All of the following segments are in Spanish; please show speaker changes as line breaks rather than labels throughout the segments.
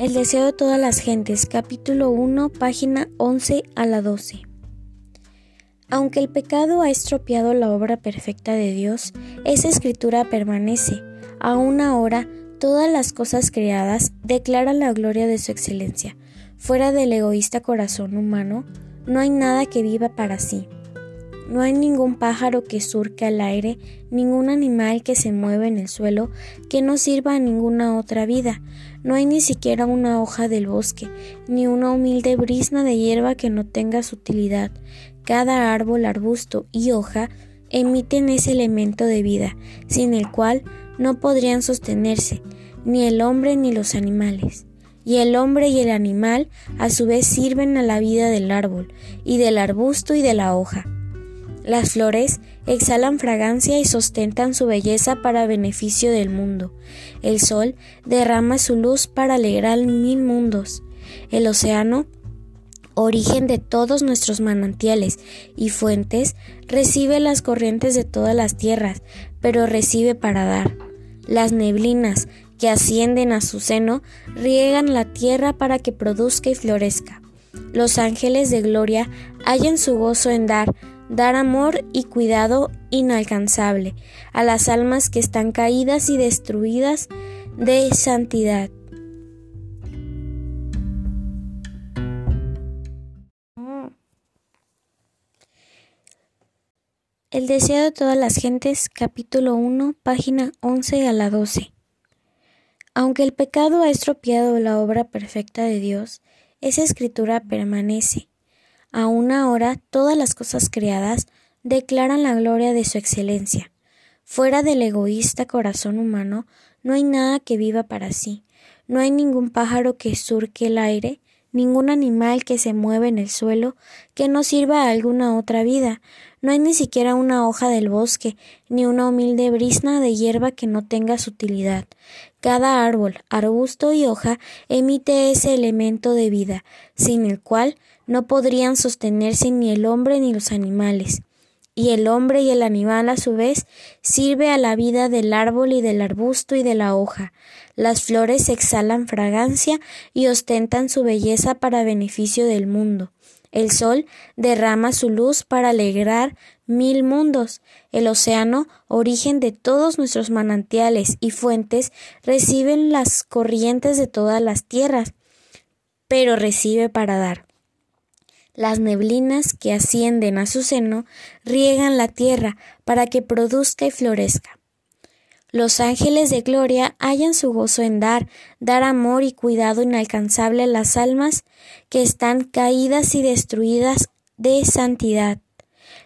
El deseo de todas las gentes, capítulo 1, página 11 a la 12. Aunque el pecado ha estropeado la obra perfecta de Dios, esa escritura permanece. Aún ahora, todas las cosas creadas declaran la gloria de su excelencia. Fuera del egoísta corazón humano, no hay nada que viva para sí. No hay ningún pájaro que surque al aire, ningún animal que se mueva en el suelo que no sirva a ninguna otra vida. No hay ni siquiera una hoja del bosque, ni una humilde brisna de hierba que no tenga su utilidad. Cada árbol, arbusto y hoja emiten ese elemento de vida, sin el cual no podrían sostenerse, ni el hombre ni los animales. Y el hombre y el animal a su vez sirven a la vida del árbol, y del arbusto y de la hoja. Las flores exhalan fragancia y sostentan su belleza para beneficio del mundo. El sol derrama su luz para alegrar mil mundos. El océano, origen de todos nuestros manantiales y fuentes, recibe las corrientes de todas las tierras, pero recibe para dar. Las neblinas que ascienden a su seno riegan la tierra para que produzca y florezca. Los ángeles de gloria hallan su gozo en dar, dar amor y cuidado inalcanzable a las almas que están caídas y destruidas de santidad. El deseo de todas las gentes, capítulo 1, página 11 a la 12. Aunque el pecado ha estropeado la obra perfecta de Dios, esa escritura permanece Aún ahora todas las cosas creadas declaran la gloria de su excelencia. Fuera del egoísta corazón humano no hay nada que viva para sí, no hay ningún pájaro que surque el aire, ningún animal que se mueva en el suelo que no sirva a alguna otra vida, no hay ni siquiera una hoja del bosque, ni una humilde brisna de hierba que no tenga su utilidad. Cada árbol, arbusto y hoja emite ese elemento de vida, sin el cual no podrían sostenerse ni el hombre ni los animales. Y el hombre y el animal a su vez sirve a la vida del árbol y del arbusto y de la hoja. Las flores exhalan fragancia y ostentan su belleza para beneficio del mundo. El sol derrama su luz para alegrar mil mundos. El océano, origen de todos nuestros manantiales y fuentes, reciben las corrientes de todas las tierras, pero recibe para dar. Las neblinas que ascienden a su seno riegan la tierra para que produzca y florezca. Los ángeles de gloria hallan su gozo en dar, dar amor y cuidado inalcanzable a las almas que están caídas y destruidas de santidad.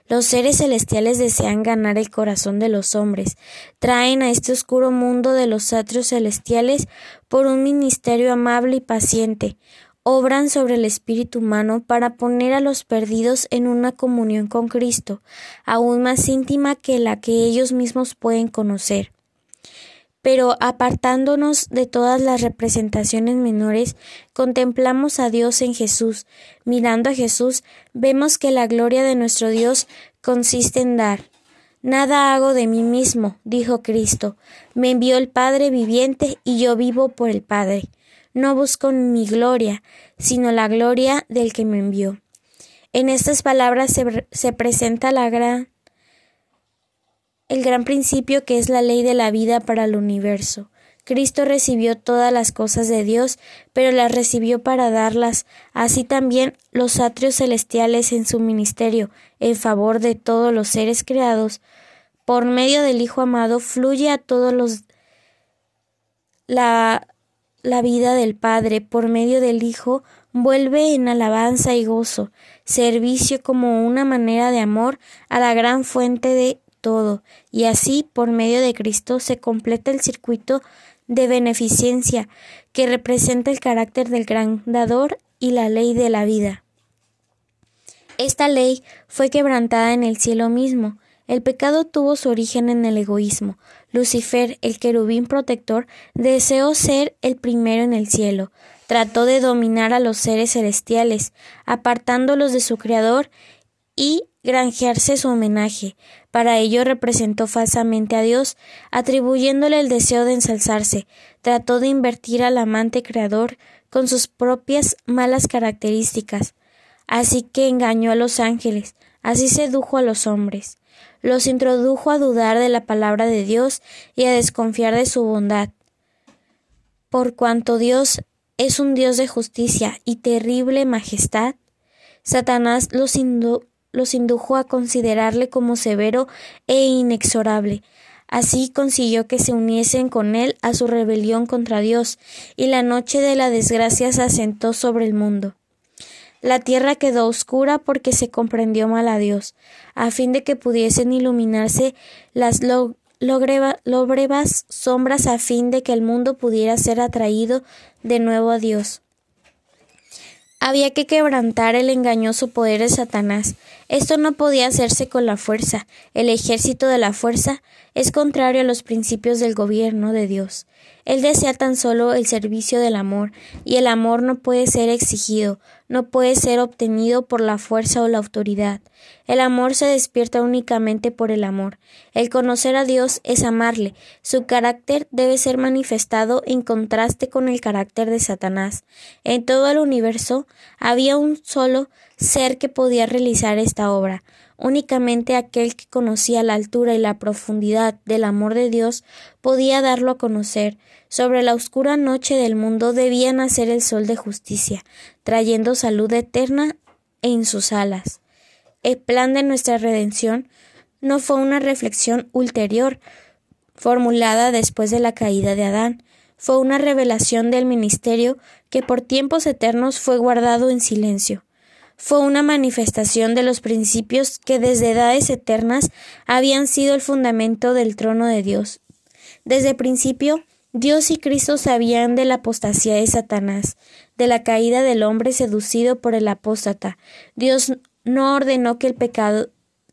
Los seres celestiales desean ganar el corazón de los hombres, traen a este oscuro mundo de los atrios celestiales por un ministerio amable y paciente, obran sobre el espíritu humano para poner a los perdidos en una comunión con Cristo, aún más íntima que la que ellos mismos pueden conocer. Pero apartándonos de todas las representaciones menores, contemplamos a Dios en Jesús. Mirando a Jesús, vemos que la gloria de nuestro Dios consiste en dar. Nada hago de mí mismo, dijo Cristo. Me envió el Padre viviente y yo vivo por el Padre no busco mi gloria, sino la gloria del que me envió. En estas palabras se, se presenta la gran, el gran principio que es la ley de la vida para el universo. Cristo recibió todas las cosas de Dios, pero las recibió para darlas, así también los atrios celestiales en su ministerio, en favor de todos los seres creados, por medio del Hijo amado, fluye a todos los la la vida del Padre por medio del Hijo vuelve en alabanza y gozo, servicio como una manera de amor a la gran fuente de todo, y así por medio de Cristo se completa el circuito de beneficencia que representa el carácter del gran dador y la ley de la vida. Esta ley fue quebrantada en el cielo mismo, el pecado tuvo su origen en el egoísmo. Lucifer, el querubín protector, deseó ser el primero en el cielo. Trató de dominar a los seres celestiales, apartándolos de su Creador y granjearse su homenaje. Para ello representó falsamente a Dios, atribuyéndole el deseo de ensalzarse. Trató de invertir al amante creador con sus propias malas características. Así que engañó a los ángeles, así sedujo a los hombres. Los introdujo a dudar de la palabra de Dios y a desconfiar de su bondad. Por cuanto Dios es un Dios de justicia y terrible majestad, Satanás los, los indujo a considerarle como severo e inexorable. Así consiguió que se uniesen con él a su rebelión contra Dios, y la noche de la desgracia se asentó sobre el mundo. La tierra quedó oscura porque se comprendió mal a Dios, a fin de que pudiesen iluminarse las lóbregas sombras a fin de que el mundo pudiera ser atraído de nuevo a Dios. Había que quebrantar el engañoso poder de Satanás. Esto no podía hacerse con la fuerza. El ejército de la fuerza es contrario a los principios del gobierno de Dios. Él desea tan solo el servicio del amor, y el amor no puede ser exigido, no puede ser obtenido por la fuerza o la autoridad. El amor se despierta únicamente por el amor. El conocer a Dios es amarle. Su carácter debe ser manifestado en contraste con el carácter de Satanás. En todo el universo había un solo ser que podía realizar esta obra. Únicamente aquel que conocía la altura y la profundidad del amor de Dios podía darlo a conocer. Sobre la oscura noche del mundo debía nacer el sol de justicia, trayendo salud eterna en sus alas. El plan de nuestra redención no fue una reflexión ulterior, formulada después de la caída de Adán, fue una revelación del ministerio que por tiempos eternos fue guardado en silencio fue una manifestación de los principios que desde edades eternas habían sido el fundamento del trono de Dios. Desde el principio, Dios y Cristo sabían de la apostasía de Satanás, de la caída del hombre seducido por el apóstata. Dios no ordenó que el pecado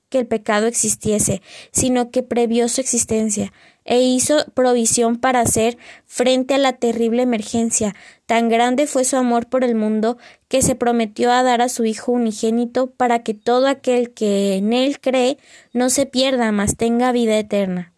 que el pecado existiese, sino que previó su existencia e hizo provisión para hacer frente a la terrible emergencia. Tan grande fue su amor por el mundo que se prometió a dar a su Hijo unigénito para que todo aquel que en él cree no se pierda, mas tenga vida eterna.